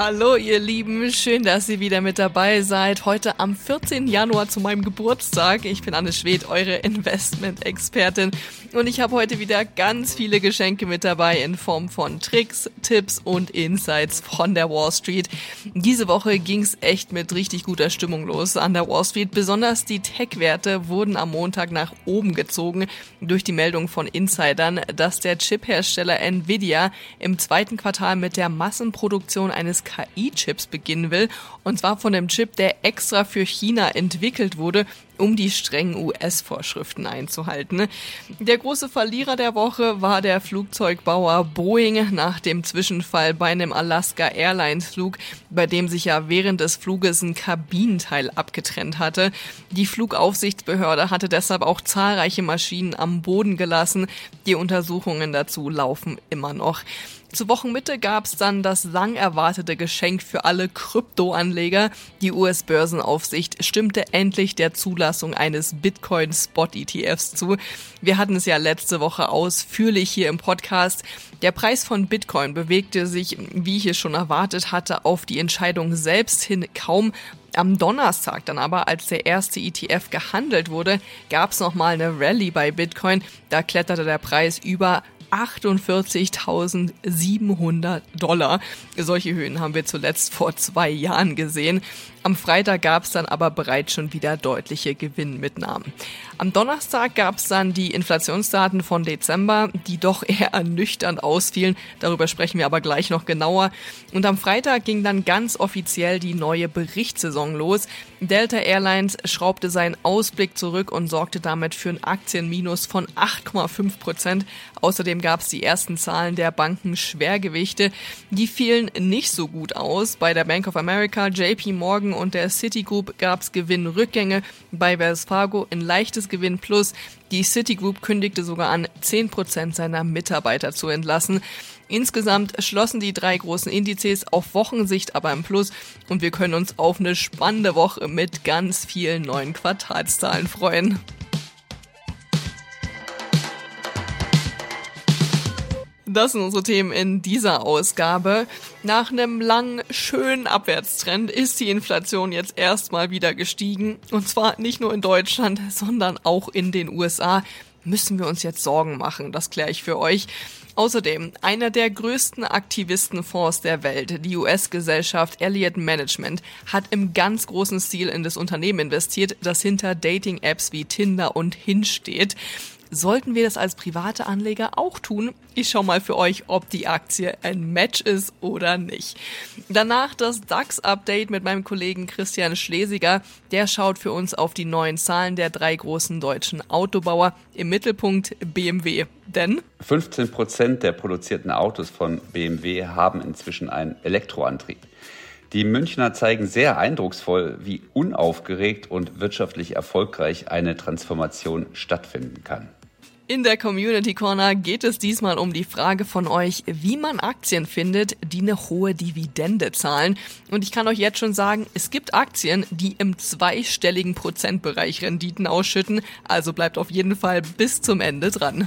Hallo ihr Lieben, schön, dass ihr wieder mit dabei seid. Heute am 14. Januar zu meinem Geburtstag. Ich bin Anne Schwed, eure Investment-Expertin. Und ich habe heute wieder ganz viele Geschenke mit dabei in Form von Tricks, Tipps und Insights von der Wall Street. Diese Woche ging es echt mit richtig guter Stimmung los an der Wall Street. Besonders die Tech-Werte wurden am Montag nach oben gezogen durch die Meldung von Insidern, dass der Chip-Hersteller Nvidia im zweiten Quartal mit der Massenproduktion eines KI-Chips beginnen will. Und zwar von dem Chip, der extra für China entwickelt wurde, um die strengen US-Vorschriften einzuhalten. Der große Verlierer der Woche war der Flugzeugbauer Boeing nach dem Zwischenfall bei einem Alaska Airlines Flug, bei dem sich ja während des Fluges ein Kabinenteil abgetrennt hatte. Die Flugaufsichtsbehörde hatte deshalb auch zahlreiche Maschinen am Boden gelassen. Die Untersuchungen dazu laufen immer noch. Zur Wochenmitte gab es dann das lang erwartete Geschenk für alle Kryptoanleger. Die US-Börsenaufsicht stimmte endlich der Zulassung eines Bitcoin-Spot-ETFs zu. Wir hatten es ja letzte Woche ausführlich hier im Podcast. Der Preis von Bitcoin bewegte sich, wie ich es schon erwartet hatte, auf die Entscheidung selbst hin kaum. Am Donnerstag dann aber, als der erste ETF gehandelt wurde, gab es nochmal eine Rallye bei Bitcoin. Da kletterte der Preis über 48.700 Dollar. Solche Höhen haben wir zuletzt vor zwei Jahren gesehen. Am Freitag gab es dann aber bereits schon wieder deutliche Gewinnmitnahmen. Am Donnerstag gab es dann die Inflationsdaten von Dezember, die doch eher ernüchternd ausfielen. Darüber sprechen wir aber gleich noch genauer. Und am Freitag ging dann ganz offiziell die neue Berichtssaison los. Delta Airlines schraubte seinen Ausblick zurück und sorgte damit für ein Aktienminus von 8,5 Prozent. Außerdem gab es die ersten Zahlen der Banken Schwergewichte. Die fielen nicht so gut aus. Bei der Bank of America, JP Morgan und der Citigroup gab es Gewinnrückgänge, bei Wells Fargo ein leichtes Gewinn plus. Die Citigroup kündigte sogar an, 10% seiner Mitarbeiter zu entlassen. Insgesamt schlossen die drei großen Indizes auf Wochensicht aber im Plus und wir können uns auf eine spannende Woche mit ganz vielen neuen Quartalszahlen freuen. Das sind unsere Themen in dieser Ausgabe. Nach einem langen, schönen Abwärtstrend ist die Inflation jetzt erstmal wieder gestiegen. Und zwar nicht nur in Deutschland, sondern auch in den USA. Müssen wir uns jetzt Sorgen machen? Das kläre ich für euch. Außerdem, einer der größten Aktivistenfonds der Welt, die US-Gesellschaft Elliott Management, hat im ganz großen Stil in das Unternehmen investiert, das hinter Dating-Apps wie Tinder und Hinge steht. Sollten wir das als private Anleger auch tun? Ich schau mal für euch, ob die Aktie ein Match ist oder nicht. Danach das DAX-Update mit meinem Kollegen Christian Schlesiger. Der schaut für uns auf die neuen Zahlen der drei großen deutschen Autobauer. Im Mittelpunkt BMW. Denn 15 Prozent der produzierten Autos von BMW haben inzwischen einen Elektroantrieb. Die Münchner zeigen sehr eindrucksvoll, wie unaufgeregt und wirtschaftlich erfolgreich eine Transformation stattfinden kann. In der Community Corner geht es diesmal um die Frage von euch, wie man Aktien findet, die eine hohe Dividende zahlen. Und ich kann euch jetzt schon sagen, es gibt Aktien, die im zweistelligen Prozentbereich Renditen ausschütten. Also bleibt auf jeden Fall bis zum Ende dran.